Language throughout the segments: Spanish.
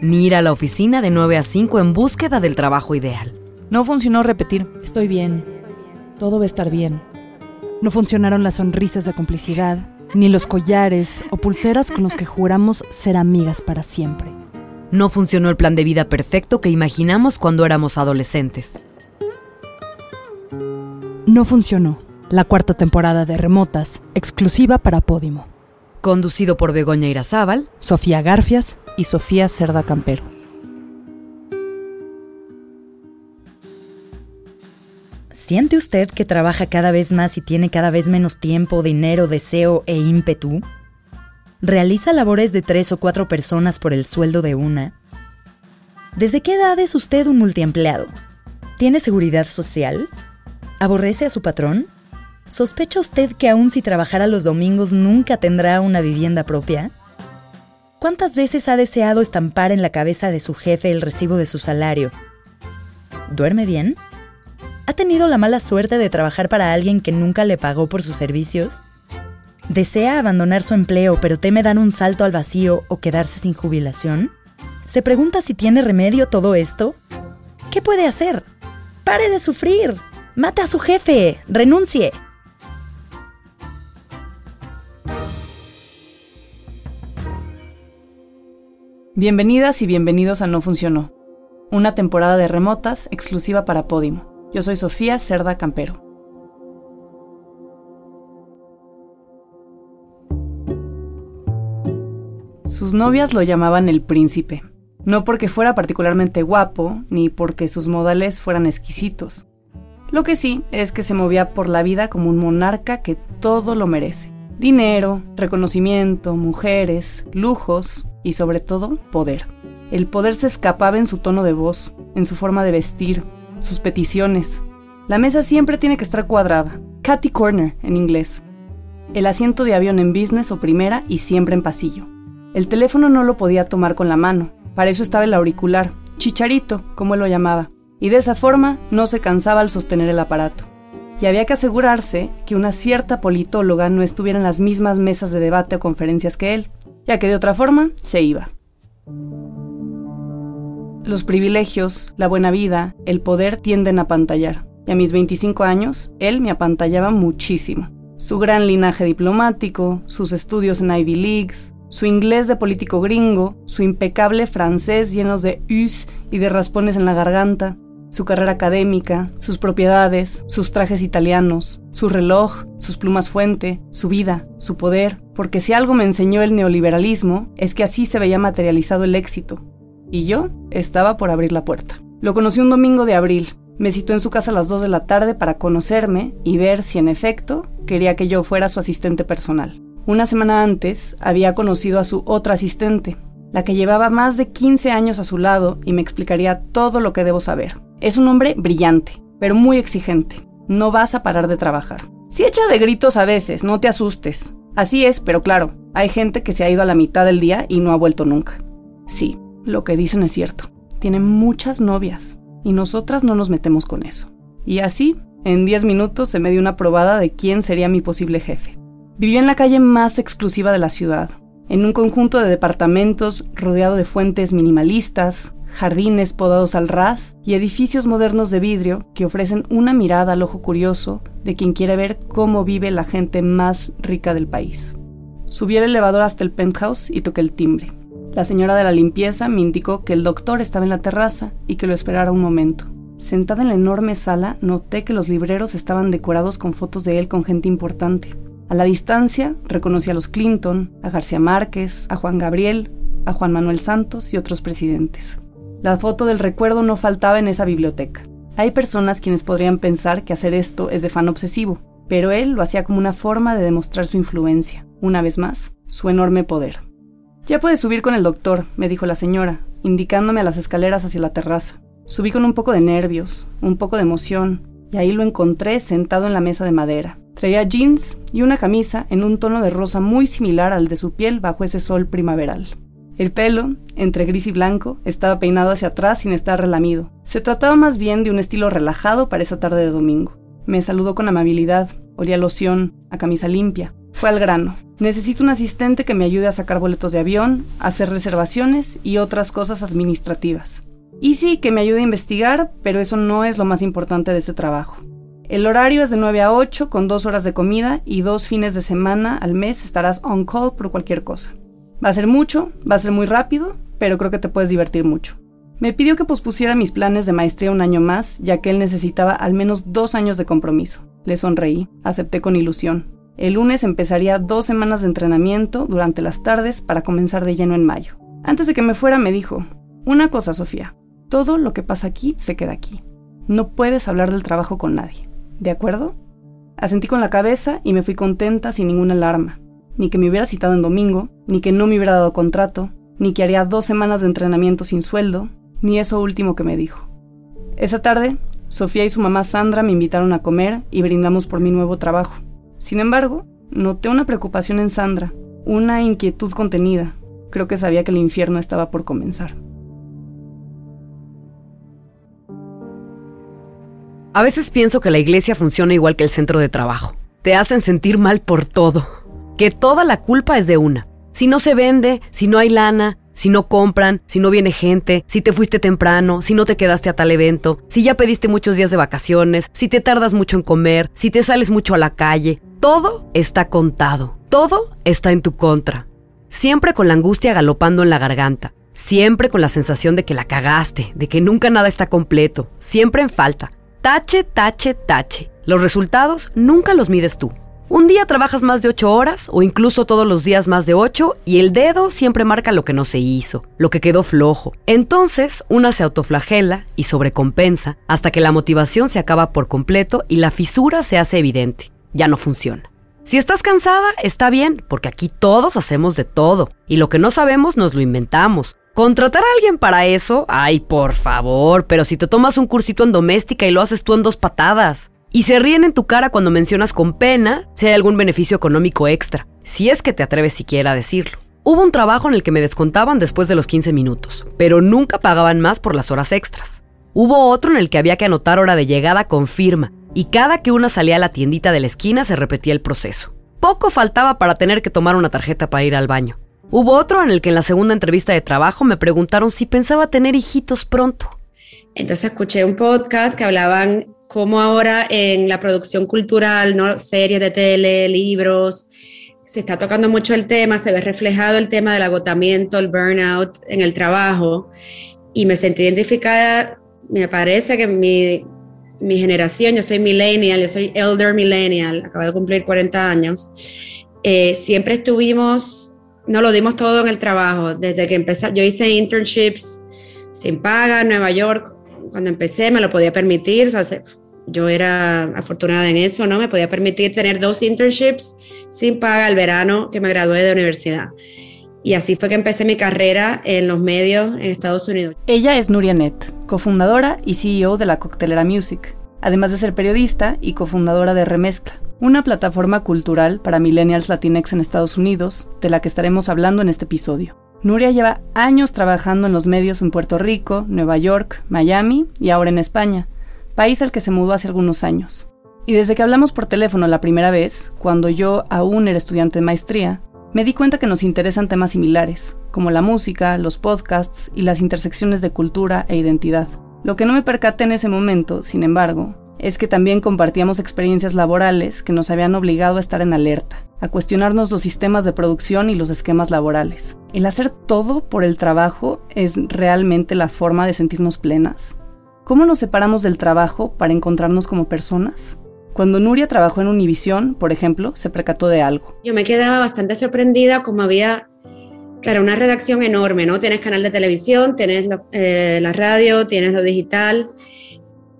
ni ir a la oficina de 9 a 5 en búsqueda del trabajo ideal. No funcionó repetir, estoy bien, todo va a estar bien. No funcionaron las sonrisas de complicidad, ni los collares o pulseras con los que juramos ser amigas para siempre. No funcionó el plan de vida perfecto que imaginamos cuando éramos adolescentes. No funcionó la cuarta temporada de Remotas, exclusiva para Podimo. Conducido por Begoña Irazábal, Sofía Garfias y Sofía Cerda Campero. ¿Siente usted que trabaja cada vez más y tiene cada vez menos tiempo, dinero, deseo e ímpetu? ¿Realiza labores de tres o cuatro personas por el sueldo de una? ¿Desde qué edad es usted un multiempleado? ¿Tiene seguridad social? ¿Aborrece a su patrón? ¿Sospecha usted que aun si trabajara los domingos nunca tendrá una vivienda propia? ¿Cuántas veces ha deseado estampar en la cabeza de su jefe el recibo de su salario? ¿Duerme bien? ¿Ha tenido la mala suerte de trabajar para alguien que nunca le pagó por sus servicios? ¿Desea abandonar su empleo pero teme dar un salto al vacío o quedarse sin jubilación? ¿Se pregunta si tiene remedio todo esto? ¿Qué puede hacer? ¡Pare de sufrir! ¡Mate a su jefe! ¡Renuncie! Bienvenidas y bienvenidos a No Funcionó, una temporada de remotas exclusiva para Podimo. Yo soy Sofía Cerda Campero. Sus novias lo llamaban el príncipe, no porque fuera particularmente guapo, ni porque sus modales fueran exquisitos. Lo que sí es que se movía por la vida como un monarca que todo lo merece. Dinero, reconocimiento, mujeres, lujos y sobre todo poder. El poder se escapaba en su tono de voz, en su forma de vestir, sus peticiones. La mesa siempre tiene que estar cuadrada, Catty Corner en inglés. El asiento de avión en business o primera y siempre en pasillo. El teléfono no lo podía tomar con la mano, para eso estaba el auricular, chicharito, como él lo llamaba, y de esa forma no se cansaba al sostener el aparato. Y había que asegurarse que una cierta politóloga no estuviera en las mismas mesas de debate o conferencias que él, ya que de otra forma se iba. Los privilegios, la buena vida, el poder tienden a pantallar. Y a mis 25 años, él me apantallaba muchísimo. Su gran linaje diplomático, sus estudios en Ivy Leagues, su inglés de político gringo, su impecable francés llenos de us y de raspones en la garganta, su carrera académica, sus propiedades, sus trajes italianos, su reloj, sus plumas fuente, su vida, su poder, porque si algo me enseñó el neoliberalismo es que así se veía materializado el éxito. Y yo estaba por abrir la puerta. Lo conocí un domingo de abril. Me citó en su casa a las 2 de la tarde para conocerme y ver si en efecto quería que yo fuera su asistente personal. Una semana antes había conocido a su otra asistente, la que llevaba más de 15 años a su lado y me explicaría todo lo que debo saber. Es un hombre brillante, pero muy exigente. No vas a parar de trabajar. Si echa de gritos a veces, no te asustes. Así es, pero claro, hay gente que se ha ido a la mitad del día y no ha vuelto nunca. Sí, lo que dicen es cierto. Tiene muchas novias y nosotras no nos metemos con eso. Y así, en 10 minutos se me dio una probada de quién sería mi posible jefe. Vivía en la calle más exclusiva de la ciudad, en un conjunto de departamentos rodeado de fuentes minimalistas, jardines podados al ras y edificios modernos de vidrio que ofrecen una mirada al ojo curioso de quien quiere ver cómo vive la gente más rica del país. Subí el elevador hasta el penthouse y toqué el timbre. La señora de la limpieza me indicó que el doctor estaba en la terraza y que lo esperara un momento. Sentada en la enorme sala, noté que los libreros estaban decorados con fotos de él con gente importante. A la distancia reconocí a los Clinton, a García Márquez, a Juan Gabriel, a Juan Manuel Santos y otros presidentes. La foto del recuerdo no faltaba en esa biblioteca. Hay personas quienes podrían pensar que hacer esto es de fan obsesivo, pero él lo hacía como una forma de demostrar su influencia, una vez más, su enorme poder. Ya puedes subir con el doctor, me dijo la señora, indicándome a las escaleras hacia la terraza. Subí con un poco de nervios, un poco de emoción, y ahí lo encontré sentado en la mesa de madera. Traía jeans y una camisa en un tono de rosa muy similar al de su piel bajo ese sol primaveral. El pelo, entre gris y blanco, estaba peinado hacia atrás sin estar relamido. Se trataba más bien de un estilo relajado para esa tarde de domingo. Me saludó con amabilidad, olía loción, a camisa limpia. Fue al grano. Necesito un asistente que me ayude a sacar boletos de avión, hacer reservaciones y otras cosas administrativas. Y sí, que me ayude a investigar, pero eso no es lo más importante de este trabajo. El horario es de 9 a 8 con dos horas de comida y dos fines de semana al mes estarás on call por cualquier cosa. Va a ser mucho, va a ser muy rápido, pero creo que te puedes divertir mucho. Me pidió que pospusiera mis planes de maestría un año más, ya que él necesitaba al menos dos años de compromiso. Le sonreí, acepté con ilusión. El lunes empezaría dos semanas de entrenamiento durante las tardes para comenzar de lleno en mayo. Antes de que me fuera me dijo, una cosa Sofía, todo lo que pasa aquí se queda aquí. No puedes hablar del trabajo con nadie. ¿De acuerdo? Asentí con la cabeza y me fui contenta sin ninguna alarma. Ni que me hubiera citado en domingo, ni que no me hubiera dado contrato, ni que haría dos semanas de entrenamiento sin sueldo, ni eso último que me dijo. Esa tarde, Sofía y su mamá Sandra me invitaron a comer y brindamos por mi nuevo trabajo. Sin embargo, noté una preocupación en Sandra, una inquietud contenida. Creo que sabía que el infierno estaba por comenzar. A veces pienso que la iglesia funciona igual que el centro de trabajo. Te hacen sentir mal por todo. Que toda la culpa es de una. Si no se vende, si no hay lana, si no compran, si no viene gente, si te fuiste temprano, si no te quedaste a tal evento, si ya pediste muchos días de vacaciones, si te tardas mucho en comer, si te sales mucho a la calle, todo está contado. Todo está en tu contra. Siempre con la angustia galopando en la garganta. Siempre con la sensación de que la cagaste, de que nunca nada está completo, siempre en falta. Tache, tache, tache. Los resultados nunca los mides tú. Un día trabajas más de 8 horas o incluso todos los días más de 8 y el dedo siempre marca lo que no se hizo, lo que quedó flojo. Entonces, una se autoflagela y sobrecompensa hasta que la motivación se acaba por completo y la fisura se hace evidente. Ya no funciona. Si estás cansada, está bien, porque aquí todos hacemos de todo y lo que no sabemos nos lo inventamos. Contratar a alguien para eso, ay, por favor, pero si te tomas un cursito en doméstica y lo haces tú en dos patadas. Y se ríen en tu cara cuando mencionas con pena si hay algún beneficio económico extra, si es que te atreves siquiera a decirlo. Hubo un trabajo en el que me descontaban después de los 15 minutos, pero nunca pagaban más por las horas extras. Hubo otro en el que había que anotar hora de llegada con firma, y cada que una salía a la tiendita de la esquina se repetía el proceso. Poco faltaba para tener que tomar una tarjeta para ir al baño. Hubo otro en el que en la segunda entrevista de trabajo me preguntaron si pensaba tener hijitos pronto. Entonces escuché un podcast que hablaban cómo ahora en la producción cultural, ¿no? series de tele, libros, se está tocando mucho el tema, se ve reflejado el tema del agotamiento, el burnout en el trabajo y me sentí identificada, me parece que mi, mi generación, yo soy millennial, yo soy elder millennial, acabo de cumplir 40 años, eh, siempre estuvimos no lo dimos todo en el trabajo. Desde que empecé, yo hice internships sin paga en Nueva York. Cuando empecé me lo podía permitir. Yo era afortunada en eso, ¿no? Me podía permitir tener dos internships sin paga el verano que me gradué de universidad. Y así fue que empecé mi carrera en los medios en Estados Unidos. Ella es Nuria Net, cofundadora y CEO de la Coctelera Music, además de ser periodista y cofundadora de Remezcla, una plataforma cultural para millennials latinex en Estados Unidos, de la que estaremos hablando en este episodio. Nuria lleva años trabajando en los medios en Puerto Rico, Nueva York, Miami y ahora en España, país al que se mudó hace algunos años. Y desde que hablamos por teléfono la primera vez, cuando yo aún era estudiante de maestría, me di cuenta que nos interesan temas similares, como la música, los podcasts y las intersecciones de cultura e identidad. Lo que no me percaté en ese momento, sin embargo, es que también compartíamos experiencias laborales que nos habían obligado a estar en alerta, a cuestionarnos los sistemas de producción y los esquemas laborales. ¿El hacer todo por el trabajo es realmente la forma de sentirnos plenas? ¿Cómo nos separamos del trabajo para encontrarnos como personas? Cuando Nuria trabajó en Univisión, por ejemplo, se percató de algo. Yo me quedaba bastante sorprendida como había, claro, una redacción enorme, ¿no? Tienes canal de televisión, tienes eh, la radio, tienes lo digital.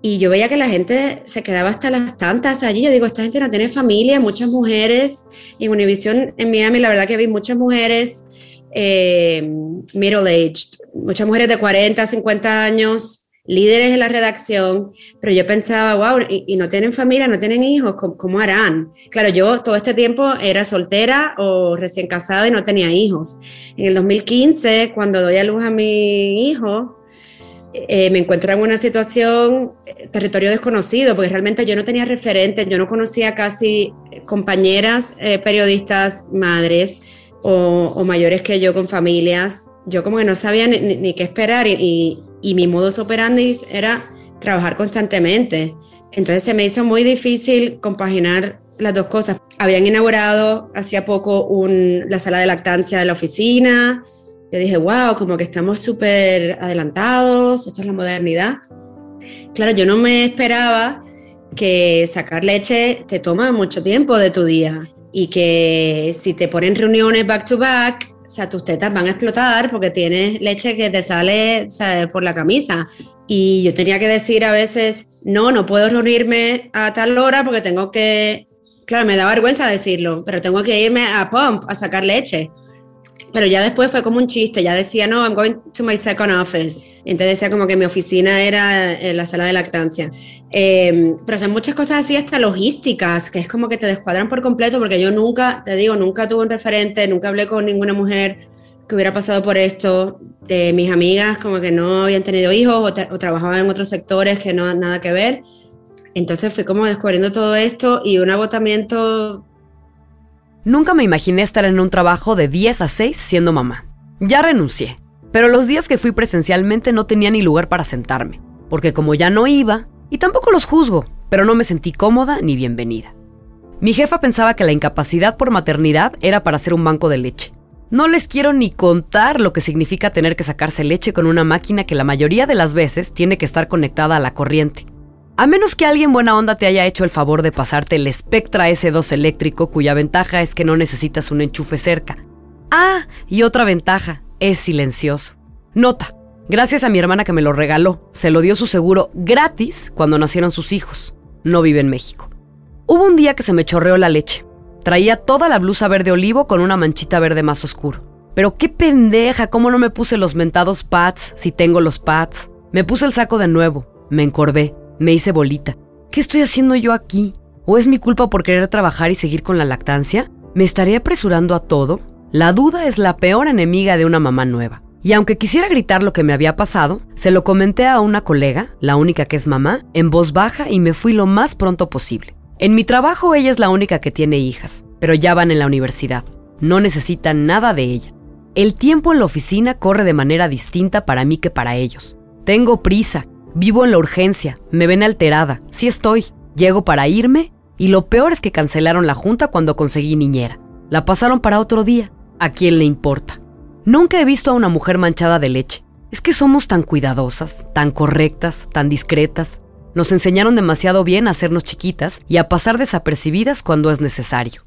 Y yo veía que la gente se quedaba hasta las tantas allí. Yo digo, esta gente no tiene familia, muchas mujeres. Y en Univisión, en Miami, la verdad que vi muchas mujeres eh, middle-aged, muchas mujeres de 40, 50 años, líderes en la redacción, pero yo pensaba, wow, y, no tienen familia, no tienen hijos, ¿cómo, harán? Claro, yo todo este tiempo era soltera o recién casada y no tenía hijos. En el 2015, cuando doy a luz a mi hijo, eh, me encuentro en una situación, eh, territorio desconocido, porque realmente yo no tenía referentes, yo no conocía casi compañeras periodistas, madres, o, mayores que yo con familias, yo como que no sabía ni, qué esperar y, y, mi modus operandi era trabajar constantemente. Entonces se me hizo muy difícil compaginar las dos cosas. Habían inaugurado hacía poco un, la sala de lactancia de la oficina. Yo dije, wow, como que estamos súper adelantados, esto es la modernidad. Claro, yo no me esperaba que sacar leche te toma mucho tiempo de tu día y que si te ponen reuniones back to back, o sea, tus tetas van a explotar porque tienes leche que te sale por la camisa. Y yo tenía que decir a veces, no, no puedo reunirme a tal hora porque tengo que, claro, me da vergüenza decirlo, pero tengo que irme a Pump a sacar leche. Pero ya después fue como un chiste, ya decía, no, I'm going to my second office. Entonces decía como que mi oficina era en eh, la sala de lactancia. Eh, pero son muchas cosas así, hasta logísticas, que es como que te descuadran por completo, porque yo nunca, te digo, nunca tuve un referente, nunca hablé con ninguna mujer que hubiera pasado por esto. De mis amigas como que no habían tenido hijos o, o trabajaban en otros sectores que no nada que ver. Entonces fui como descubriendo todo esto y un agotamiento Nunca me imaginé estar en un trabajo de 10 a 6 siendo mamá. Ya renuncié, pero los días que fui presencialmente no tenía ni lugar para sentarme, porque como ya no iba, y tampoco los juzgo, pero no me sentí cómoda ni bienvenida. Mi jefa pensaba que la incapacidad por maternidad era para hacer un banco de leche. No les quiero ni contar lo que significa tener que sacarse leche con una máquina que la mayoría de las veces tiene que estar conectada a la corriente. A menos que alguien buena onda te haya hecho el favor de pasarte el Spectra S2 eléctrico, cuya ventaja es que no necesitas un enchufe cerca. Ah, y otra ventaja, es silencioso. Nota, gracias a mi hermana que me lo regaló, se lo dio su seguro gratis cuando nacieron sus hijos. No vive en México. Hubo un día que se me chorreó la leche. Traía toda la blusa verde olivo con una manchita verde más oscuro. Pero qué pendeja, cómo no me puse los mentados pads si tengo los pads. Me puse el saco de nuevo, me encorvé me hice bolita. ¿Qué estoy haciendo yo aquí? ¿O es mi culpa por querer trabajar y seguir con la lactancia? ¿Me estaré apresurando a todo? La duda es la peor enemiga de una mamá nueva. Y aunque quisiera gritar lo que me había pasado, se lo comenté a una colega, la única que es mamá, en voz baja y me fui lo más pronto posible. En mi trabajo ella es la única que tiene hijas, pero ya van en la universidad. No necesitan nada de ella. El tiempo en la oficina corre de manera distinta para mí que para ellos. Tengo prisa Vivo en la urgencia, me ven alterada, sí estoy. Llego para irme y lo peor es que cancelaron la junta cuando conseguí niñera. La pasaron para otro día. ¿A quién le importa? Nunca he visto a una mujer manchada de leche. Es que somos tan cuidadosas, tan correctas, tan discretas. Nos enseñaron demasiado bien a hacernos chiquitas y a pasar desapercibidas cuando es necesario.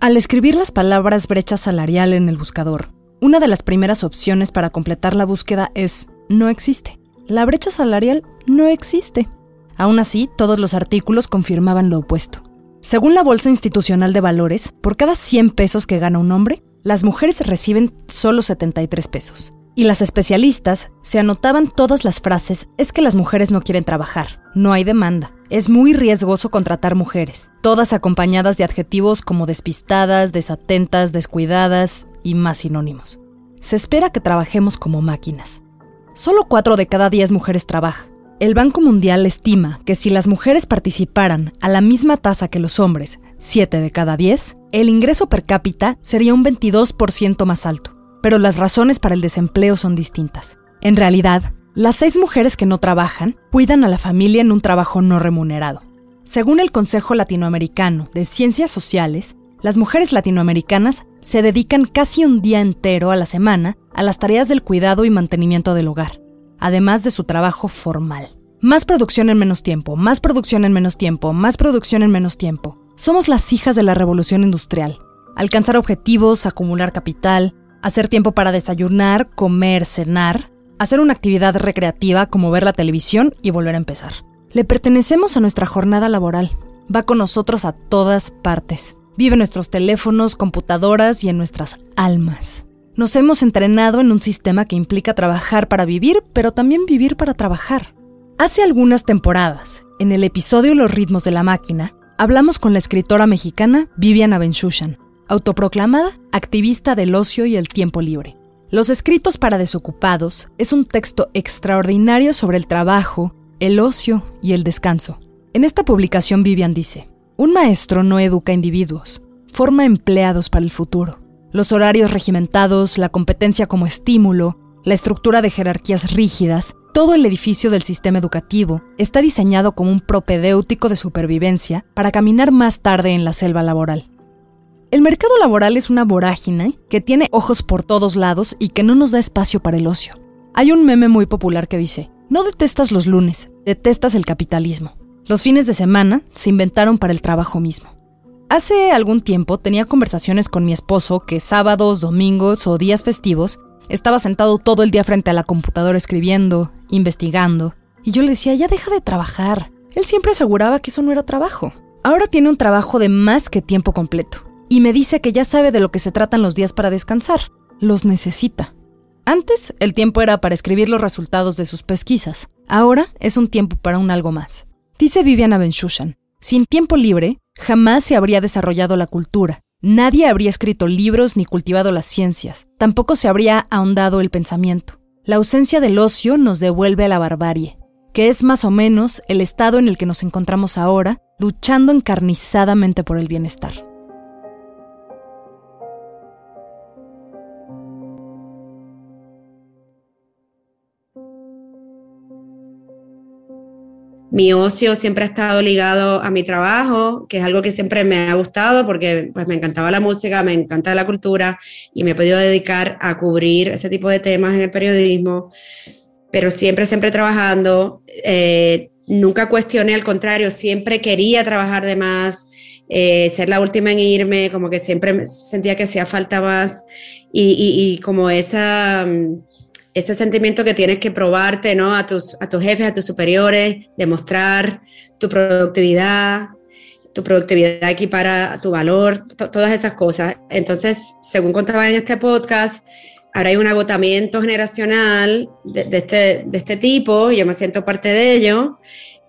Al escribir las palabras brecha salarial en el buscador, una de las primeras opciones para completar la búsqueda es no existe. La brecha salarial no existe. Aún así, todos los artículos confirmaban lo opuesto. Según la Bolsa Institucional de Valores, por cada 100 pesos que gana un hombre, las mujeres reciben solo 73 pesos. Y las especialistas se anotaban todas las frases, es que las mujeres no quieren trabajar, no hay demanda, es muy riesgoso contratar mujeres, todas acompañadas de adjetivos como despistadas, desatentas, descuidadas y más sinónimos. Se espera que trabajemos como máquinas. Solo 4 de cada 10 mujeres trabajan. El Banco Mundial estima que si las mujeres participaran a la misma tasa que los hombres, 7 de cada 10, el ingreso per cápita sería un 22% más alto. Pero las razones para el desempleo son distintas. En realidad, las seis mujeres que no trabajan cuidan a la familia en un trabajo no remunerado. Según el Consejo Latinoamericano de Ciencias Sociales, las mujeres latinoamericanas se dedican casi un día entero a la semana a las tareas del cuidado y mantenimiento del hogar, además de su trabajo formal. Más producción en menos tiempo, más producción en menos tiempo, más producción en menos tiempo. Somos las hijas de la revolución industrial. Alcanzar objetivos, acumular capital, hacer tiempo para desayunar, comer, cenar, hacer una actividad recreativa como ver la televisión y volver a empezar. Le pertenecemos a nuestra jornada laboral. Va con nosotros a todas partes. Vive en nuestros teléfonos, computadoras y en nuestras almas. Nos hemos entrenado en un sistema que implica trabajar para vivir, pero también vivir para trabajar. Hace algunas temporadas, en el episodio Los ritmos de la máquina, hablamos con la escritora mexicana Viviana Benchushan, autoproclamada activista del ocio y el tiempo libre. Los escritos para desocupados es un texto extraordinario sobre el trabajo, el ocio y el descanso. En esta publicación Vivian dice, un maestro no educa individuos, forma empleados para el futuro. Los horarios regimentados, la competencia como estímulo, la estructura de jerarquías rígidas, todo el edificio del sistema educativo está diseñado como un propedéutico de supervivencia para caminar más tarde en la selva laboral. El mercado laboral es una vorágine que tiene ojos por todos lados y que no nos da espacio para el ocio. Hay un meme muy popular que dice, no detestas los lunes, detestas el capitalismo. Los fines de semana se inventaron para el trabajo mismo. Hace algún tiempo tenía conversaciones con mi esposo que sábados, domingos o días festivos estaba sentado todo el día frente a la computadora escribiendo, investigando, y yo le decía, ya deja de trabajar. Él siempre aseguraba que eso no era trabajo. Ahora tiene un trabajo de más que tiempo completo, y me dice que ya sabe de lo que se tratan los días para descansar. Los necesita. Antes, el tiempo era para escribir los resultados de sus pesquisas. Ahora es un tiempo para un algo más. Dice Viviana Benchushan, sin tiempo libre, jamás se habría desarrollado la cultura, Nadie habría escrito libros ni cultivado las ciencias, tampoco se habría ahondado el pensamiento. La ausencia del ocio nos devuelve a la barbarie, que es más o menos el estado en el que nos encontramos ahora, luchando encarnizadamente por el bienestar. Mi ocio siempre ha estado ligado a mi trabajo, que es algo que siempre me ha gustado porque pues, me encantaba la música, me encanta la cultura y me he podido dedicar a cubrir ese tipo de temas en el periodismo, pero siempre, siempre trabajando. Eh, nunca cuestioné, al contrario, siempre quería trabajar de más, eh, ser la última en irme, como que siempre sentía que hacía falta más y, como esa mm, ese sentimiento que tienes que probarte, ¿no? A tus, a tus jefes, a tus superiores, demostrar tu productividad, tu productividad equipara tu valor, todas esas cosas. Entonces, según contaba en este podcast, ahora hay un agotamiento generacional de, este, de este tipo, yo me siento parte de ello,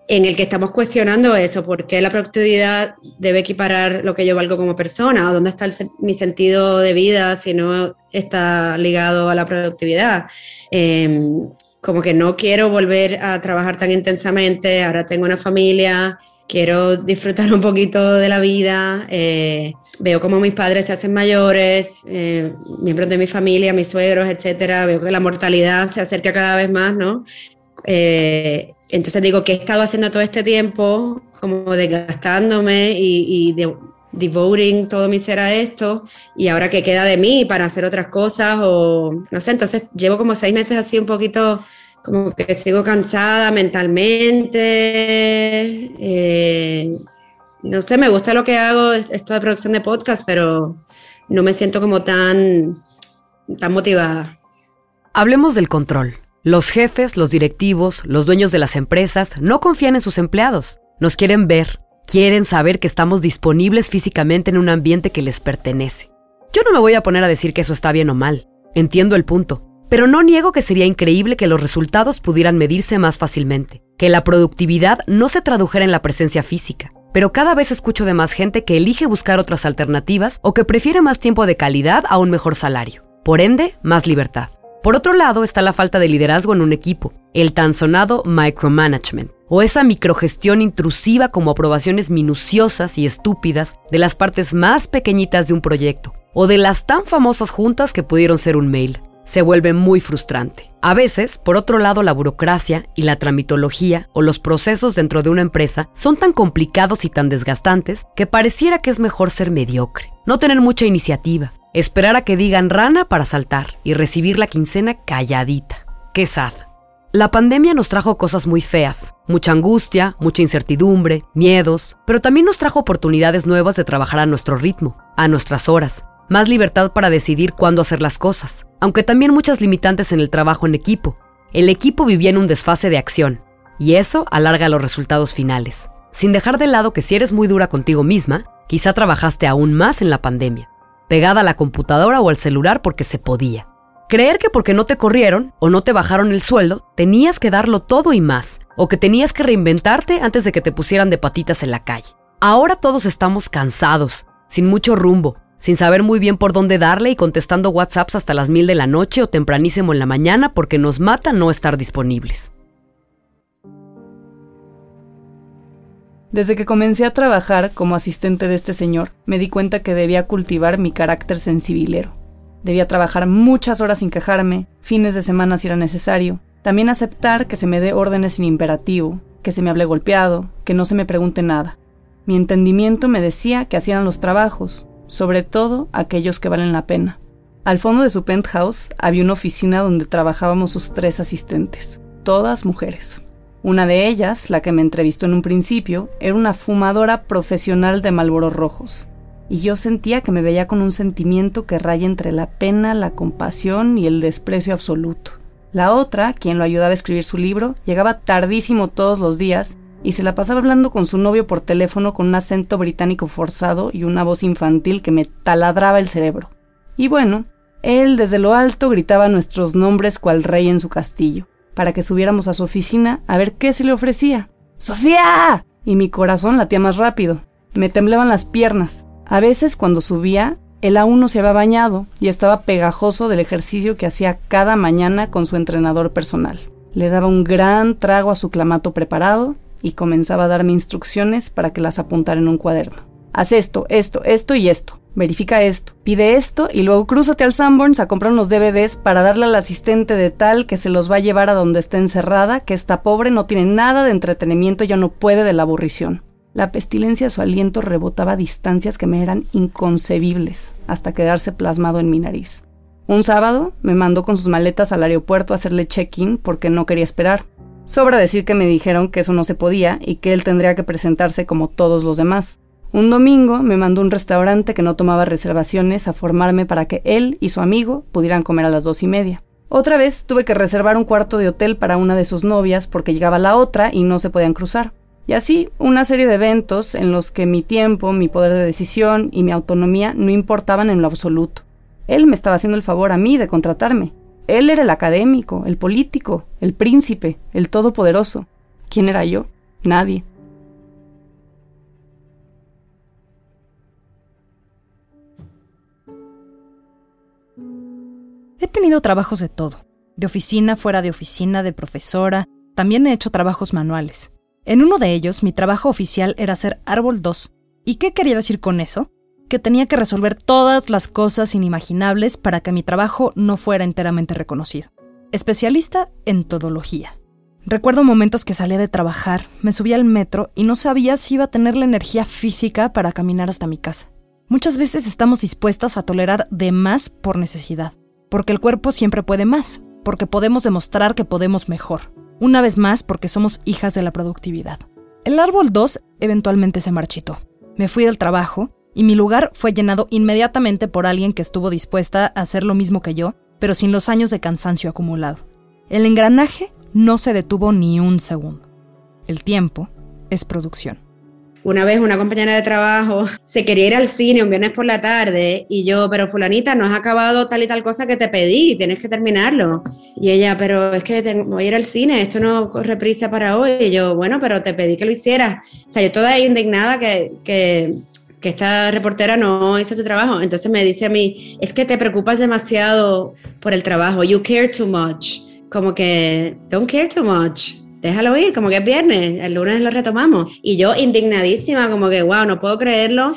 en el que estamos cuestionando eso, por qué la productividad debe equiparar lo que yo valgo como persona, o dónde está mi sentido de vida si no está ligado a la productividad. Em, como que no quiero volver a trabajar tan intensamente, ahora tengo una familia, quiero disfrutar un poquito de la vida, eh, veo como mis padres se hacen mayores, eh, miembros de mi familia, mis suegros, etcétera, veo que la mortalidad se acerca cada vez más, ¿no? Eh, entonces digo, que he estado haciendo todo este tiempo? Como desgastándome y, devoting todo mi ser a esto y ahora que queda de mí para hacer otras cosas o no sé, entonces llevo como seis meses así un poquito como que sigo cansada mentalmente, eh, no sé, me gusta lo que hago, esto de producción de podcast, pero no me siento como tan, tan motivada. Hablemos del control. Los jefes, los directivos, los dueños de las empresas no confían en sus empleados. Nos quieren ver, quieren saber que estamos disponibles físicamente en un ambiente que les pertenece. Yo no me voy a poner a decir que eso está bien o mal. Entiendo el punto. Pero no niego que sería increíble que los resultados pudieran medirse más fácilmente, que la productividad no se tradujera en la presencia física. Pero cada vez escucho de más gente que elige buscar otras alternativas o que prefiere más tiempo de calidad a un mejor salario. Por ende, más libertad. Por otro lado está la falta de liderazgo en un equipo, el tan sonado micromanagement, o esa microgestión intrusiva como aprobaciones minuciosas y estúpidas de las partes más pequeñitas de un proyecto, o de las tan famosas juntas que pudieron ser un mail. Se vuelve muy frustrante. A veces, por otro lado, la burocracia y la tramitología o los procesos dentro de una empresa son tan complicados y tan desgastantes que pareciera que es mejor ser mediocre, no tener mucha iniciativa, Esperar a que digan rana para saltar y recibir la quincena calladita. Qué sad. La pandemia nos trajo cosas muy feas, mucha angustia, mucha incertidumbre, miedos, pero también nos trajo oportunidades nuevas de trabajar a nuestro ritmo, a nuestras horas, más libertad para decidir cuándo hacer las cosas, aunque también muchas limitantes en el trabajo en equipo. El equipo vivía en un desfase de acción, y eso alarga los resultados finales. Sin dejar de lado que si eres muy dura contigo misma, quizá trabajaste aún más en la pandemia, pegada a la computadora o al celular porque se podía. Creer que porque no te corrieron o no te bajaron el sueldo, tenías que darlo todo y más, o que tenías que reinventarte antes de que te pusieran de patitas en la calle. Ahora todos estamos cansados, sin mucho rumbo, sin saber muy bien por dónde darle y contestando WhatsApps hasta las mil de la noche o tempranísimo en la mañana porque nos mata no estar disponibles. Desde que comencé a trabajar como asistente de este señor, me di cuenta que debía cultivar mi carácter sensibilero. Debía trabajar muchas horas sin quejarme, fines de semana si era necesario. También aceptar que se me dé órdenes sin imperativo, que se me hable golpeado, que no se me pregunte nada. Mi entendimiento me decía que hacían los trabajos, sobre todo aquellos que valen la pena. Al fondo de su penthouse había una oficina donde trabajábamos sus tres asistentes, todas mujeres. Una de ellas, la que me entrevistó en un principio, era una fumadora profesional de Malboros rojos, y yo sentía que me veía con un sentimiento que raya entre la pena, la compasión y el desprecio absoluto. La otra, quien lo ayudaba a escribir su libro, llegaba tardísimo todos los días y se la pasaba hablando con su novio por teléfono con un acento británico forzado y una voz infantil que me taladraba el cerebro. Y bueno, él desde lo alto gritaba nuestros nombres cual rey en su castillo, para que subiéramos a su oficina a ver qué se le ofrecía. ¡Sofía! Y mi corazón latía más rápido. Me temblaban las piernas. A veces cuando subía, él aún no se había bañado y estaba pegajoso del ejercicio que hacía cada mañana con su entrenador personal. Le daba un gran trago a su clamato preparado y comenzaba a darme instrucciones para que las apuntara en un cuaderno. Haz esto, esto, esto y esto. Verifica esto. Pide esto y luego crúzate al Sanborns a comprar unos DVDs para darle al asistente de tal que se los va a llevar a donde esté encerrada, que esta pobre no tiene nada de entretenimiento ya no puede de la aburrición. La pestilencia de su aliento rebotaba a distancias que me eran inconcebibles, hasta quedarse plasmado en mi nariz. Un sábado me mandó con sus maletas al aeropuerto a hacerle check-in porque no quería esperar. Sobra decir que me dijeron que eso no se podía y que él tendría que presentarse como todos los demás. Un domingo me mandó un restaurante que no tomaba reservaciones a formarme para que él y su amigo pudieran comer a las dos y media. Otra vez tuve que reservar un cuarto de hotel para una de sus novias porque llegaba la otra y no se podían cruzar. Y así una serie de eventos en los que mi tiempo, mi poder de decisión y mi autonomía no importaban en lo absoluto. Él me estaba haciendo el favor a mí de contratarme. Él era el académico, el político, el príncipe, el todopoderoso. ¿Quién era yo? Nadie. He tenido trabajos de todo, de oficina, fuera de oficina, de profesora, también he hecho trabajos manuales. En uno de ellos, mi trabajo oficial era ser árbol 2. ¿Y qué quería decir con eso? Que tenía que resolver todas las cosas inimaginables para que mi trabajo no fuera enteramente reconocido. Especialista en todología. Recuerdo momentos que salía de trabajar, me subía al metro y no sabía si iba a tener la energía física para caminar hasta mi casa. Muchas veces estamos dispuestas a tolerar de más por necesidad, porque el cuerpo siempre puede más, porque podemos demostrar que podemos mejor una vez más porque somos hijas de la productividad. El árbol 2 eventualmente se marchitó. Me fui del trabajo y mi lugar fue llenado inmediatamente por alguien que estuvo dispuesta a hacer lo mismo que yo, pero sin los años de cansancio acumulado. El engranaje no se detuvo ni un segundo. El tiempo es producción. Una vez una compañera de trabajo se quería ir al cine un viernes por la tarde y yo, pero fulanita, no has acabado tal y tal cosa que te pedí, tienes que terminarlo. Y ella, pero es que tengo, voy a ir al cine, esto no corre prisa para hoy. Y yo, bueno, pero te pedí que lo hicieras. O sea, yo toda indignada que, que, que esta reportera no hizo su trabajo. Entonces me dice a mí, es que te preocupas demasiado por el trabajo, you care too much. Como que, don't care too much déjalo ir, como que es viernes, el lunes lo retomamos. Y yo indignadísima, como que, wow, no puedo creerlo.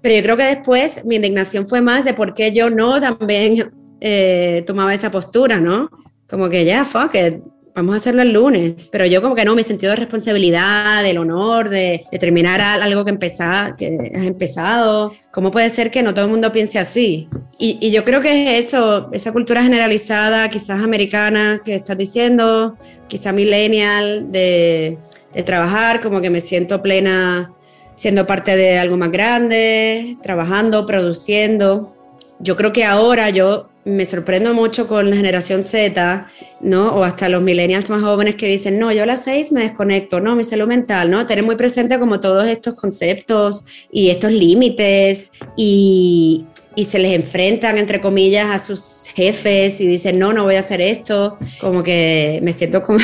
Pero yo creo que después mi indignación fue más de por qué yo no también eh, tomaba esa postura, ¿no? Como que ya, fuck it. Vamos a hacerlo el lunes. Pero yo como que no, mi sentido de responsabilidad, del honor, de, terminar algo que, empezar, que has empezado. ¿Cómo puede ser que no todo el mundo piense así? Y, y yo creo que es eso, esa cultura generalizada, quizás americana, que estás diciendo, quizás millennial, de, de trabajar, como que me siento plena siendo parte de algo más grande, trabajando, produciendo. Yo creo que ahora yo me sorprendo mucho con la generación Z, ¿no? O hasta los millennials más jóvenes que dicen, no, yo a las seis me desconecto, no, mi salud mental, ¿no? Tener muy presente como todos estos conceptos y estos límites y, y se les enfrentan, entre comillas, a sus jefes y dicen, no, no voy a hacer esto. Como que me siento como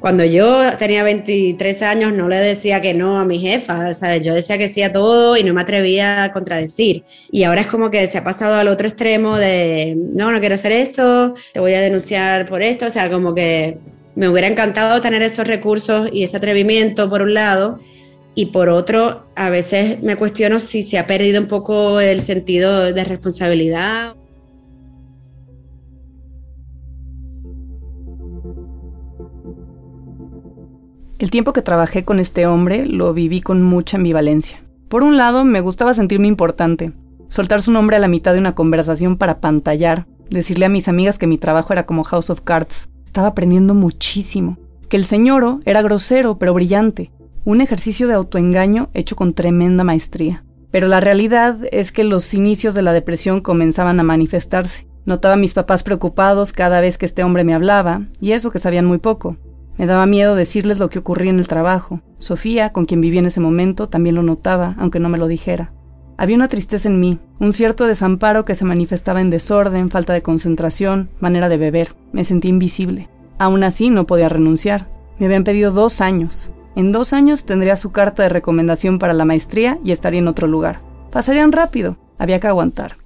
cuando yo tenía 23 años no le decía que no a mi jefa, o sea, yo decía que sí a todo y no me atrevía a contradecir. Y ahora es como que se ha pasado al otro extremo de, no, no quiero hacer esto, te voy a denunciar por esto, o sea, como que me hubiera encantado tener esos recursos y ese atrevimiento por un lado. Y por otro, a veces me cuestiono si se ha perdido un poco el sentido de responsabilidad. El tiempo que trabajé con este hombre lo viví con mucha ambivalencia. Por un lado, me gustaba sentirme importante, soltar su nombre a la mitad de una conversación para pantallar, decirle a mis amigas que mi trabajo era como House of Cards. Estaba aprendiendo muchísimo. Que el señoro era grosero pero brillante. Un ejercicio de autoengaño hecho con tremenda maestría. Pero la realidad es que los inicios de la depresión comenzaban a manifestarse. Notaba a mis papás preocupados cada vez que este hombre me hablaba, y eso que sabían muy poco. Me daba miedo decirles lo que ocurría en el trabajo. Sofía, con quien vivía en ese momento, también lo notaba, aunque no me lo dijera. Había una tristeza en mí, un cierto desamparo que se manifestaba en desorden, falta de concentración, manera de beber. Me sentí invisible. Aún así, no podía renunciar. Me habían pedido dos años. En dos años tendría su carta de recomendación para la maestría y estaría en otro lugar. Pasarían rápido. Había que aguantar.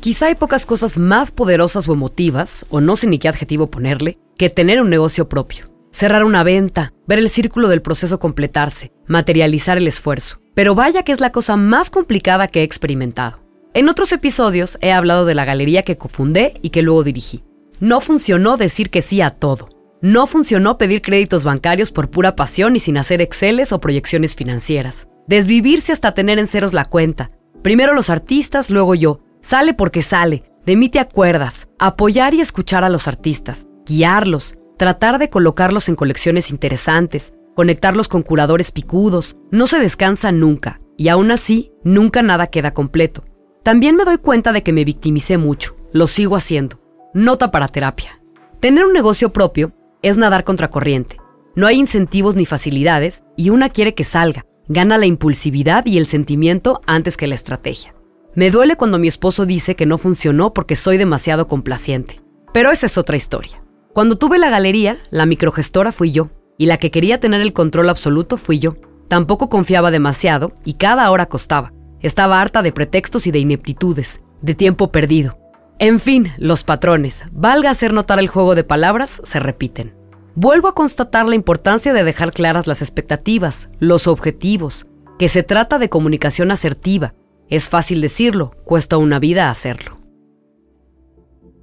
Quizá hay pocas cosas más poderosas o emotivas, o no sé ni qué adjetivo ponerle, que tener un negocio propio. Cerrar una venta, ver el círculo del proceso completarse, materializar el esfuerzo. Pero vaya que es la cosa más complicada que he experimentado. En otros episodios he hablado de la galería que cofundé y que luego dirigí. No funcionó decir que sí a todo. No funcionó pedir créditos bancarios por pura pasión y sin hacer exceles o proyecciones financieras. Desvivirse hasta tener en ceros la cuenta. Primero los artistas, luego yo. Sale porque sale. De mí te acuerdas. Apoyar y escuchar a los artistas guiarlos, tratar de colocarlos en colecciones interesantes, conectarlos con curadores picudos. No se descansa nunca, y aún así, nunca nada queda completo. También me doy cuenta de que me victimicé mucho. Lo sigo haciendo. Nota para terapia. Tener un negocio propio es nadar contra corriente. No hay incentivos ni facilidades y una quiere que salga. Gana la impulsividad y el sentimiento antes que la estrategia. Me duele cuando mi esposo dice que no funcionó porque soy demasiado complaciente. Pero esa es otra historia. Cuando tuve la galería, la microgestora fui yo, y la que quería tener el control absoluto fui yo. Tampoco confiaba demasiado y cada hora costaba. Estaba harta de pretextos y de ineptitudes, de tiempo perdido. En fin, los patrones, valga hacer notar el juego de palabras, se repiten. Vuelvo a constatar la importancia de dejar claras las expectativas, los objetivos, que se trata de comunicación asertiva. Es fácil decirlo, cuesta una vida hacerlo.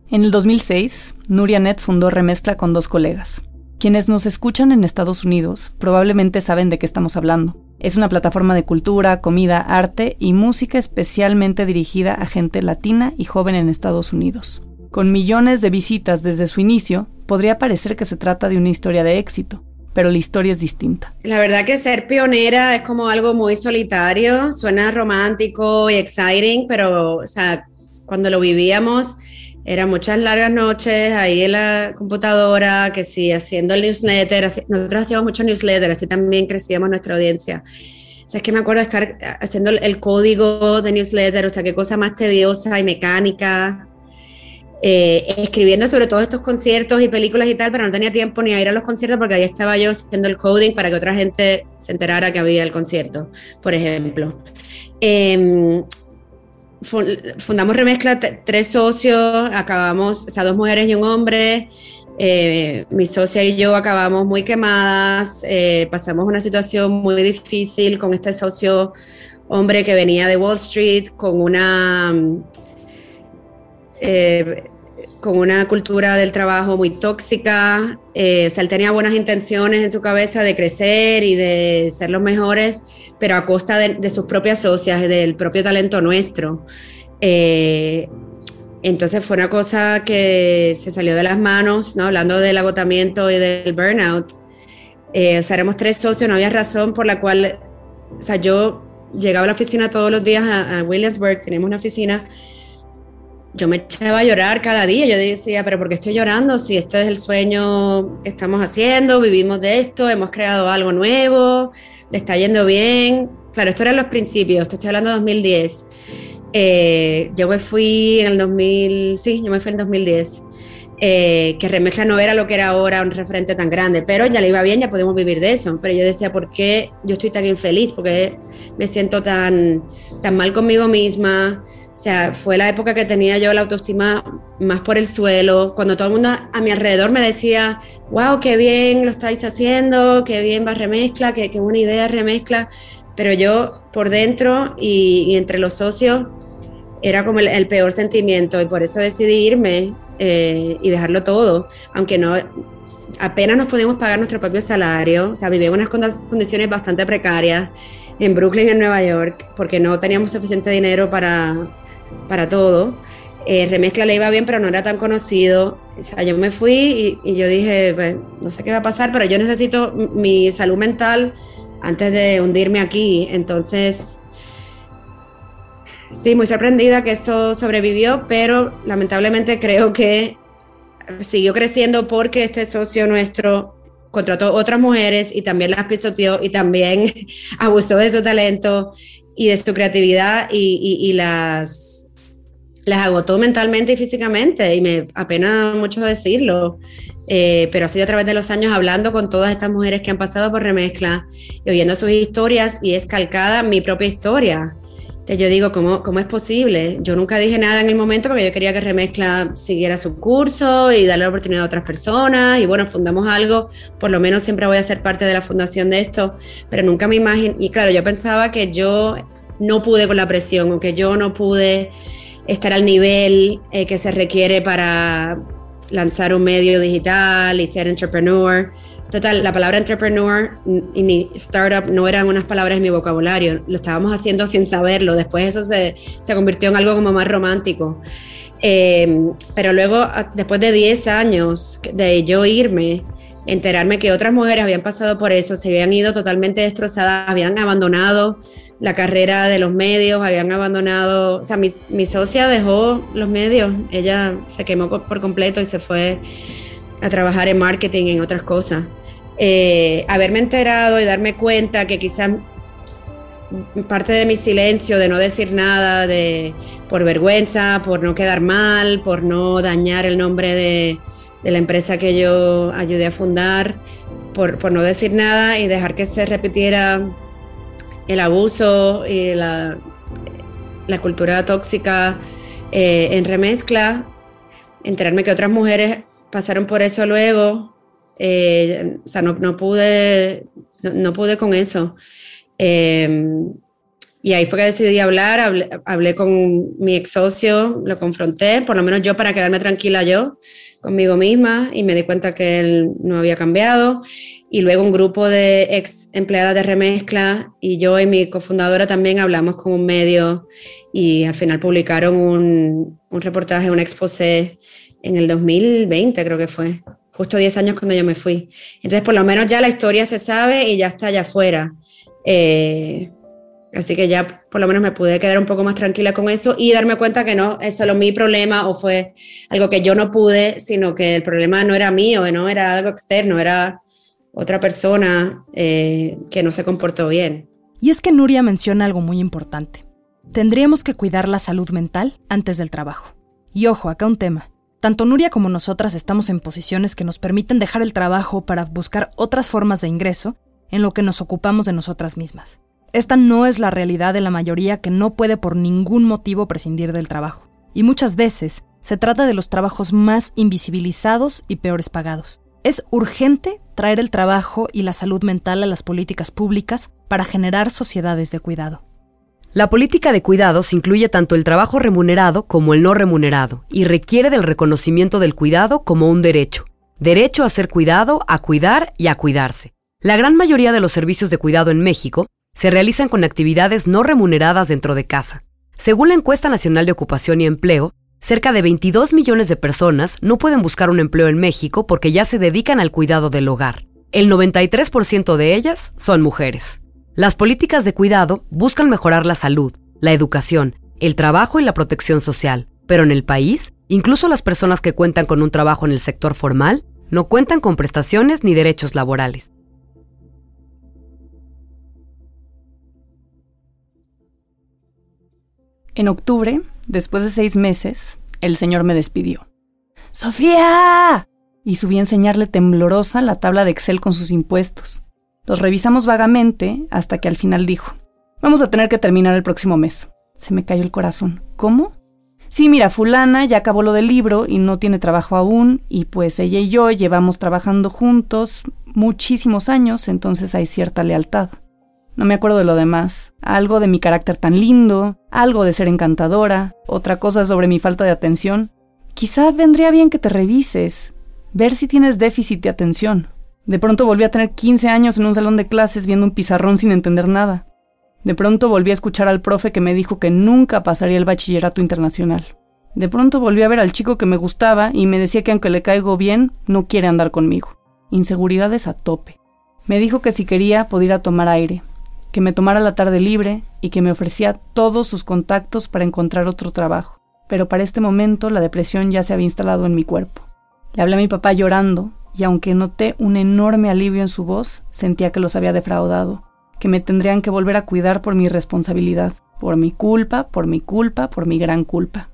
En el 2006, Nuria Net fundó Remezcla con dos colegas. Quienes nos escuchan en Estados Unidos probablemente saben de qué estamos hablando. Es una plataforma de cultura, comida, arte y música especialmente dirigida a gente latina y joven en Estados Unidos. Con millones de visitas desde su inicio, podría parecer que se trata de una historia de éxito, pero la historia es distinta. La verdad que ser pionera es como algo muy solitario, suena romántico y exciting, pero o sea, cuando lo vivíamos eran muchas largas noches ahí en la computadora, que sí, haciendo el newsletter. nosotros hacíamos muchos newsletters, así también crecíamos nuestra audiencia. O sea, es que me acuerdo de estar haciendo el código de newsletter, o sea, qué cosa más tediosa y mecánica. Eh, escribiendo sobre todos estos conciertos y películas y tal, pero no tenía tiempo ni a ir a los conciertos porque ahí estaba yo haciendo el coding para que otra gente se enterara que había el concierto, por ejemplo. Eh, fundamos Remezcla, tres socios, acabamos, o sea, dos mujeres y un hombre. Eh, mi socia y yo acabamos muy quemadas, eh, pasamos una situación muy difícil con este socio hombre que venía de Wall Street con una... Eh, con una cultura del trabajo muy tóxica. Eh, o sea, él tenía buenas intenciones en su cabeza de crecer y de ser los mejores, pero a costa de, sus propias socias, del propio talento nuestro. Eh, entonces fue una cosa que se salió de las manos, ¿no? hablando del agotamiento y del burnout. Eh, o sea, éramos tres socios, no había razón por la cual, o sea, yo llegaba a la oficina todos los días a, a Williamsburg, teníamos una oficina yo me echaba a llorar cada día. Yo decía, pero ¿por qué estoy llorando? Si esto es el sueño que estamos haciendo, vivimos de esto, hemos creado algo nuevo, le está yendo bien. Claro, esto eran los principios, estoy hablando de 2010. Eh, yo me fui en el 2000, sí, yo me fui en el 2010. Eh, que Remezcla no era lo que era ahora un referente tan grande, pero ya le iba bien, ya podemos vivir de eso. Pero yo decía, ¿por qué yo estoy tan infeliz? Porque me siento tan, tan mal conmigo misma, o sea, fue la época que tenía yo la autoestima más por el suelo, cuando todo el mundo a mi alrededor me decía, wow, qué bien lo estáis haciendo, qué bien va remezcla, qué, qué buena idea remezcla, pero yo por dentro y, entre los socios era como el, peor sentimiento y por eso decidí irme eh, y dejarlo todo, aunque no, apenas nos podíamos pagar nuestro propio salario, o sea, vivíamos unas condiciones bastante precarias en Brooklyn, en Nueva York, porque no teníamos suficiente dinero para para todo. Eh, remezcla le iba bien, pero no era tan conocido. O sea, yo me fui y, yo dije, pues, no sé qué va a pasar, pero yo necesito mi salud mental antes de hundirme aquí. Entonces, sí, muy sorprendida que eso sobrevivió, pero lamentablemente creo que siguió creciendo porque este socio nuestro contrató otras mujeres y también las pisoteó y también abusó de su talento y de su creatividad y, las, las agotó mentalmente y físicamente y me apena mucho decirlo, eh, pero ha sido a través de los años hablando con todas estas mujeres que han pasado por remezcla y oyendo sus historias y es calcada mi propia historia yo digo, ¿cómo, ¿cómo es posible? Yo nunca dije nada en el momento porque yo quería que Remezcla siguiera su curso y darle la oportunidad a otras personas. Y bueno, fundamos algo, por lo menos siempre voy a ser parte de la fundación de esto, pero nunca me imaginé. Y claro, yo pensaba que yo no pude con la presión o que yo no pude estar al nivel eh, que se requiere para lanzar un medio digital y ser entrepreneur. Total, la palabra entrepreneur y ni startup no eran unas palabras en mi vocabulario, lo estábamos haciendo sin saberlo, después eso se, se convirtió en algo como más romántico. Em, pero luego, después de 10 años de yo irme, enterarme que otras mujeres habían pasado por eso, se habían ido totalmente destrozadas, habían abandonado la carrera de los medios, habían abandonado, o sea, mi, mi socia dejó los medios, ella se quemó por completo y se fue a trabajar en marketing, en otras cosas. Eh, haberme enterado y darme cuenta que quizás parte de mi silencio, de no decir nada, de por vergüenza, por no quedar mal, por no dañar el nombre de, la empresa que yo ayudé a fundar, por, no decir nada y dejar que se repitiera el abuso y la, la cultura tóxica eh, en remezcla, enterarme que otras mujeres pasaron por eso luego, eh, o sea, no, no pude, no, pude con eso. Em, y ahí fue que decidí hablar, hablé, con mi ex socio, lo confronté, por lo menos yo para quedarme tranquila yo conmigo misma y me di cuenta que él no había cambiado. Y luego un grupo de ex empleadas de remezcla y yo y mi cofundadora también hablamos con un medio y al final publicaron un, un reportaje, un exposé en el 2020 creo que fue, justo 10 años cuando yo me fui. Entonces, por lo menos ya la historia se sabe y ya está allá afuera. Eh, así que ya por lo menos me pude quedar un poco más tranquila con eso y darme cuenta que no es solo mi problema o fue algo que yo no pude, sino que el problema no era mío, no era algo externo, era otra persona eh, que no se comportó bien. Y es que Nuria menciona algo muy importante. Tendríamos que cuidar la salud mental antes del trabajo. Y ojo, acá un tema. Tanto Nuria como nosotras estamos en posiciones que nos permiten dejar el trabajo para buscar otras formas de ingreso en lo que nos ocupamos de nosotras mismas. Esta no es la realidad de la mayoría que no puede por ningún motivo prescindir del trabajo. Y muchas veces se trata de los trabajos más invisibilizados y peores pagados. Es urgente traer el trabajo y la salud mental a las políticas públicas para generar sociedades de cuidado. La política de cuidados incluye tanto el trabajo remunerado como el no remunerado y requiere del reconocimiento del cuidado como un derecho. Derecho a ser cuidado, a cuidar y a cuidarse. La gran mayoría de los servicios de cuidado en México se realizan con actividades no remuneradas dentro de casa. Según la encuesta nacional de ocupación y empleo, cerca de 22 millones de personas no pueden buscar un empleo en México porque ya se dedican al cuidado del hogar. El 93% de ellas son mujeres. Las políticas de cuidado buscan mejorar la salud, la educación, el trabajo y la protección social, pero en el país, incluso las personas que cuentan con un trabajo en el sector formal no cuentan con prestaciones ni derechos laborales. En octubre, después de seis meses, el señor me despidió. ¡Sofía! Y subí a enseñarle temblorosa la tabla de Excel con sus impuestos. Los revisamos vagamente hasta que al final dijo, vamos a tener que terminar el próximo mes. Se me cayó el corazón. ¿Cómo? Sí, mira, fulana ya acabó lo del libro y no tiene trabajo aún, y pues ella y yo llevamos trabajando juntos muchísimos años, entonces hay cierta lealtad. No me acuerdo de lo demás. Algo de mi carácter tan lindo, algo de ser encantadora, otra cosa sobre mi falta de atención. Quizá vendría bien que te revises, ver si tienes déficit de atención. De pronto volví a tener 15 años en un salón de clases viendo un pizarrón sin entender nada. De pronto volví a escuchar al profe que me dijo que nunca pasaría el bachillerato internacional. De pronto volví a ver al chico que me gustaba y me decía que aunque le caigo bien, no quiere andar conmigo. Inseguridades a tope. Me dijo que si quería podía tomar aire, que me tomara la tarde libre y que me ofrecía todos sus contactos para encontrar otro trabajo. Pero para este momento la depresión ya se había instalado en mi cuerpo. Le hablé a mi papá llorando y aunque noté un enorme alivio en su voz, sentía que los había defraudado, que me tendrían que volver a cuidar por mi responsabilidad, por mi culpa, por mi culpa, por mi gran culpa.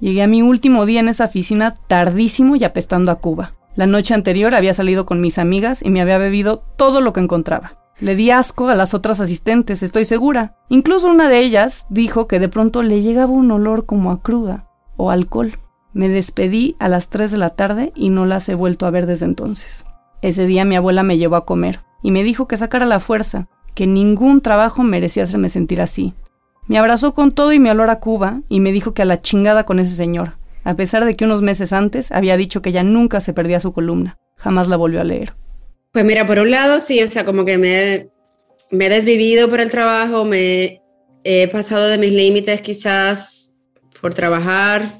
Llegué a mi último día en esa oficina tardísimo y apestando a Cuba. La noche anterior había salido con mis amigas y me había bebido todo lo que encontraba. Le di asco a las otras asistentes, estoy segura. Incluso una de ellas dijo que de pronto le llegaba un olor como a cruda o alcohol. Me despedí a las 3 de la tarde y no las he vuelto a ver desde entonces. Ese día mi abuela me llevó a comer y me dijo que sacara la fuerza, que ningún trabajo merecía hacerme sentir así. Me abrazó con todo y mi olor a Cuba y me dijo que a la chingada con ese señor, a pesar de que unos meses antes había dicho que ya nunca se perdía su columna. Jamás la volvió a leer. Pues mira, por un lado sí, o sea, como que me, he desvivido por el trabajo, me he pasado de mis límites quizás por trabajar,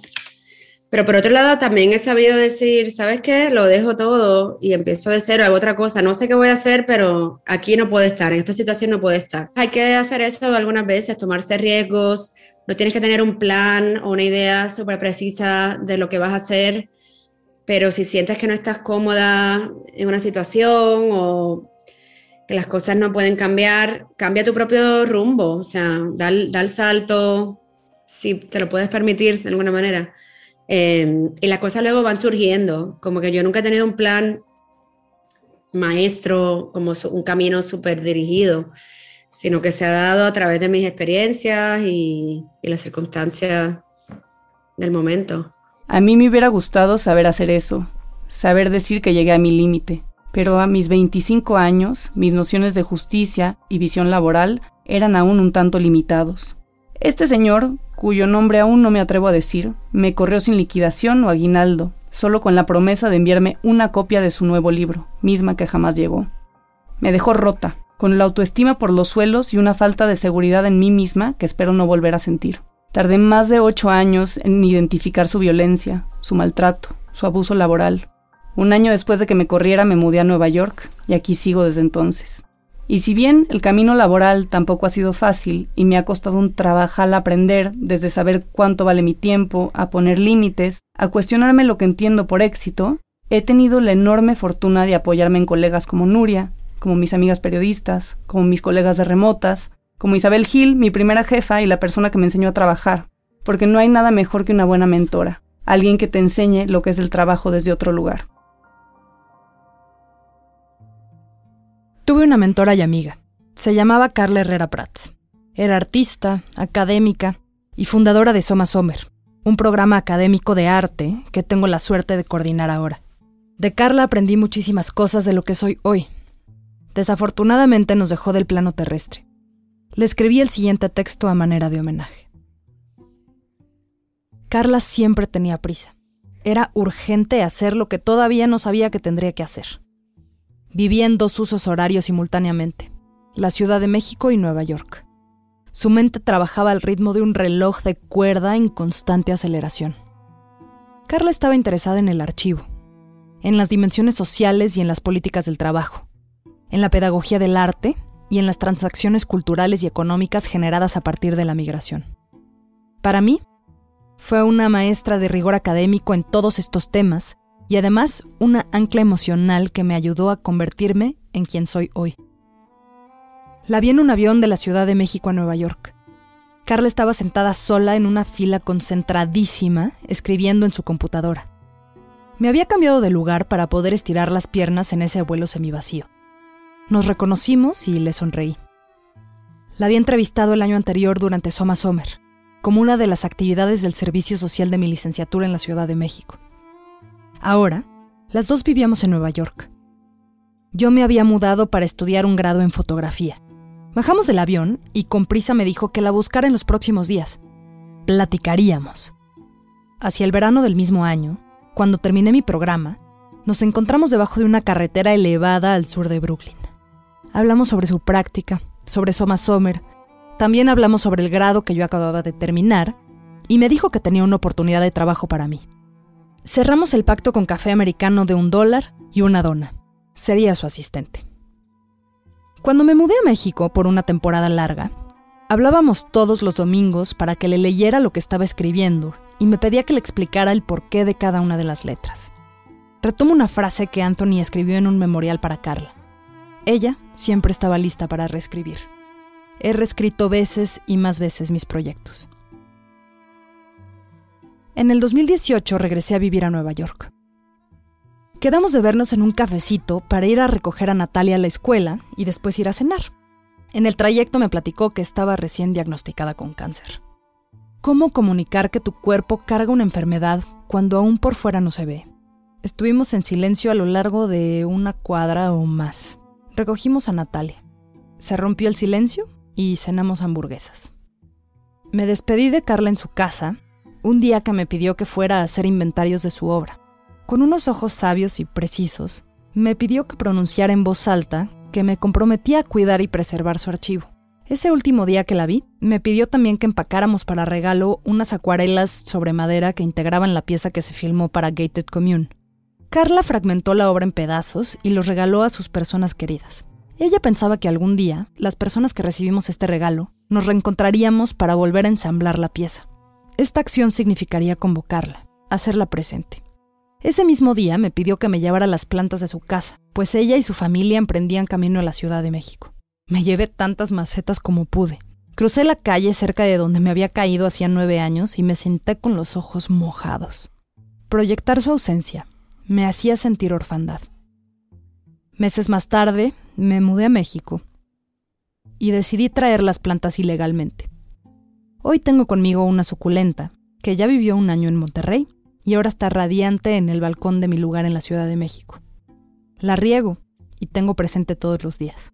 pero por otro lado, también he sabido decir, ¿sabes qué? Lo dejo todo y empiezo de cero, hago otra cosa. No sé qué voy a hacer, pero aquí no puedo estar, en esta situación no puedo estar. Hay que hacer eso algunas veces, tomarse riesgos. No tienes que tener un plan o una idea súper precisa de lo que vas a hacer, pero si sientes que no estás cómoda en una situación o que las cosas no pueden cambiar, cambia tu propio rumbo, o sea, da, el salto si te lo puedes permitir de alguna manera Em, y las cosas luego van surgiendo, como que yo nunca he tenido un plan maestro, como un camino súper dirigido, sino que se ha dado a través de mis experiencias y las circunstancias del momento. A mí me hubiera gustado saber hacer eso, saber decir que llegué a mi límite, pero a mis 25 años mis nociones de justicia y visión laboral eran aún un tanto limitados. Este señor, cuyo nombre aún no me atrevo a decir, me corrió sin liquidación o aguinaldo, solo con la promesa de enviarme una copia de su nuevo libro, misma que jamás llegó. Me dejó rota, con la autoestima por los suelos y una falta de seguridad en mí misma que espero no volver a sentir. Tardé más de ocho años en identificar su violencia, su maltrato, su abuso laboral. Un año después de que me corriera me mudé a Nueva York y aquí sigo desde entonces. Y si bien el camino laboral tampoco ha sido fácil y me ha costado un al aprender, desde saber cuánto vale mi tiempo, a poner límites, a cuestionarme lo que entiendo por éxito, he tenido la enorme fortuna de apoyarme en colegas como Nuria, como mis amigas periodistas, como mis colegas de remotas, como Isabel Gil, mi primera jefa y la persona que me enseñó a trabajar, porque no hay nada mejor que una buena mentora, alguien que te enseñe lo que es el trabajo desde otro lugar. Tuve una mentora y amiga. Se llamaba Carla Herrera Prats. Era artista, académica y fundadora de Soma Sommer, un programa académico de arte que tengo la suerte de coordinar ahora. De Carla aprendí muchísimas cosas de lo que soy hoy. Desafortunadamente nos dejó del plano terrestre. Le escribí el siguiente texto a manera de homenaje. Carla siempre tenía prisa. Era urgente hacer lo que todavía no sabía que tendría que hacer. Vivía en dos usos horarios simultáneamente, la Ciudad de México y Nueva York. Su mente trabajaba al ritmo de un reloj de cuerda en constante aceleración. Carla estaba interesada en el archivo, en las dimensiones sociales y en las políticas del trabajo, en la pedagogía del arte y en las transacciones culturales y económicas generadas a partir de la migración. Para mí, fue una maestra de rigor académico en todos estos temas y además una ancla emocional que me ayudó a convertirme en quien soy hoy. La vi en un avión de la Ciudad de México a Nueva York. Carla estaba sentada sola en una fila concentradísima, escribiendo en su computadora. Me había cambiado de lugar para poder estirar las piernas en ese vuelo semivacío. Nos reconocimos y le sonreí. La había entrevistado el año anterior durante Soma Sommer, como una de las actividades del servicio social de mi licenciatura en la Ciudad de México. Ahora, las dos vivíamos en Nueva York. Yo me había mudado para estudiar un grado en fotografía. Bajamos del avión y con prisa me dijo que la buscara en los próximos días. Platicaríamos. Hacia el verano del mismo año, cuando terminé mi programa, nos encontramos debajo de una carretera elevada al sur de Brooklyn. Hablamos sobre su práctica, sobre Soma Sommer. También hablamos sobre el grado que yo acababa de terminar y me dijo que tenía una oportunidad de trabajo para mí. Cerramos el pacto con café americano de un dólar y una dona. Sería su asistente. Cuando me mudé a México por una temporada larga, hablábamos todos los domingos para que le leyera lo que estaba escribiendo y me pedía que le explicara el porqué de cada una de las letras. Retomo una frase que Anthony escribió en un memorial para Carla. Ella siempre estaba lista para reescribir. He reescrito veces y más veces mis proyectos. En el 2018 regresé a vivir a Nueva York. Quedamos de vernos en un cafecito para ir a recoger a Natalia a la escuela y después ir a cenar. En el trayecto me platicó que estaba recién diagnosticada con cáncer. ¿Cómo comunicar que tu cuerpo carga una enfermedad cuando aún por fuera no se ve? Estuvimos en silencio a lo largo de una cuadra o más. Recogimos a Natalia. Se rompió el silencio y cenamos hamburguesas. Me despedí de Carla en su casa, un día que me pidió que fuera a hacer inventarios de su obra. Con unos ojos sabios y precisos, me pidió que pronunciara en voz alta que me comprometía a cuidar y preservar su archivo. Ese último día que la vi, me pidió también que empacáramos para regalo unas acuarelas sobre madera que integraban la pieza que se filmó para Gated Commune. Carla fragmentó la obra en pedazos y los regaló a sus personas queridas. Ella pensaba que algún día, las personas que recibimos este regalo, nos reencontraríamos para volver a ensamblar la pieza. Esta acción significaría convocarla, hacerla presente. Ese mismo día me pidió que me llevara las plantas de su casa, pues ella y su familia emprendían camino a la Ciudad de México. Me llevé tantas macetas como pude. Crucé la calle cerca de donde me había caído hacía nueve años y me senté con los ojos mojados. Proyectar su ausencia, me hacía sentir orfandad. Meses más tarde, me mudé a México y decidí traer las plantas ilegalmente. Hoy tengo conmigo una suculenta, que ya vivió un año en Monterrey y ahora está radiante en el balcón de mi lugar en la Ciudad de México. La riego y tengo presente todos los días.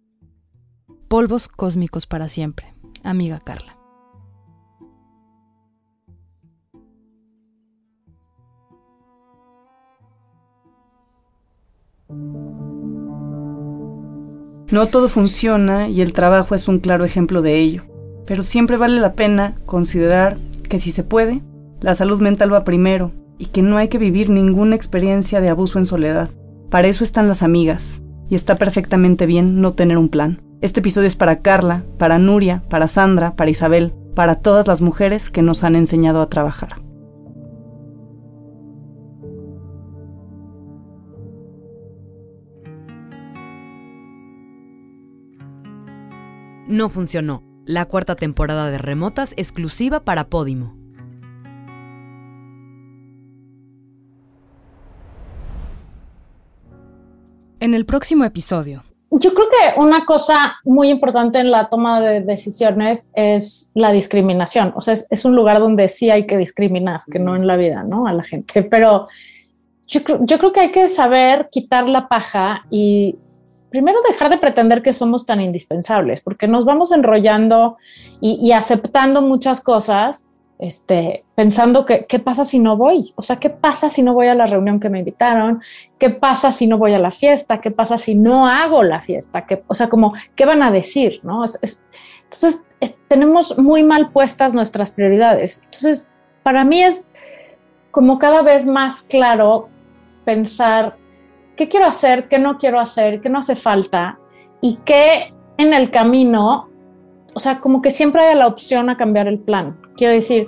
Polvos cósmicos para siempre, amiga Carla. No todo funciona y el trabajo es un claro ejemplo de ello, pero siempre vale la pena considerar que si se puede, la salud mental va primero y que no hay que vivir ninguna experiencia de abuso en soledad. Para eso están las amigas, y está perfectamente bien no tener un plan. Este episodio es para Carla, para Nuria, para Sandra, para Isabel, para todas las mujeres que nos han enseñado a trabajar. No funcionó. La cuarta temporada de Remotas exclusiva para Podimo. En el próximo episodio. Yo creo que una cosa muy importante en la toma de decisiones es la discriminación. O sea, es, un lugar donde sí hay que discriminar, que no en la vida, ¿no? A la gente. Pero yo, yo creo que hay que saber quitar la paja y primero dejar de pretender que somos tan indispensables, porque nos vamos enrollando y, aceptando muchas cosas, este, pensando que qué pasa si no voy, o sea, qué pasa si no voy a la reunión que me invitaron, qué pasa si no voy a la fiesta, qué pasa si no hago la fiesta, ¿Qué, o sea, como, ¿qué van a decir? ¿no? entonces, tenemos muy mal puestas nuestras prioridades. Entonces, para mí es como cada vez más claro pensar qué quiero hacer, qué no quiero hacer, qué no hace falta y qué en el camino, o sea, como que siempre hay la opción a cambiar el plan. Quiero decir,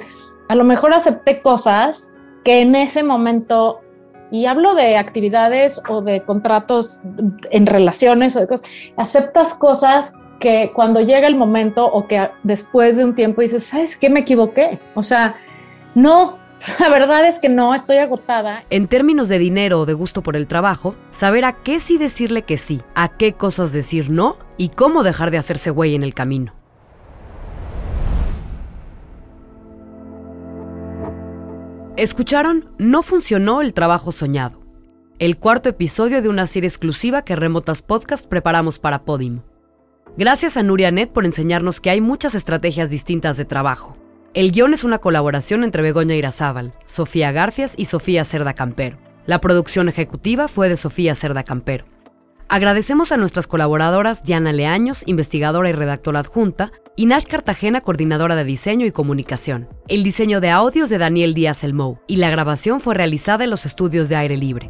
a lo mejor acepté cosas que en ese momento, y hablo de actividades o de contratos en relaciones o de cosas, aceptas cosas que cuando llega el momento o que después de un tiempo dices, ¿sabes qué? Me equivoqué. O sea, no, La verdad es que no, estoy agotada. En términos de dinero o de gusto por el trabajo, saber a qué sí decirle que sí, a qué cosas decir no y cómo dejar de hacerse güey en el camino. Escucharon No funcionó el trabajo soñado, el cuarto episodio de una serie exclusiva que Remotas Podcast preparamos para Podimo. Gracias a Nuria Net por enseñarnos que hay muchas estrategias distintas de trabajo el guion es una colaboración entre Begoña Irazábal, Sofía Garcias y Sofía Cerda Campero. La producción ejecutiva fue de Sofía Cerda Campero. Agradecemos a nuestras colaboradoras Diana Leaños, investigadora y redactora adjunta, y Nash Cartagena, coordinadora de diseño y comunicación. El diseño de audios de Daniel Díaz Elmou y la grabación fue realizada en los estudios de aire libre.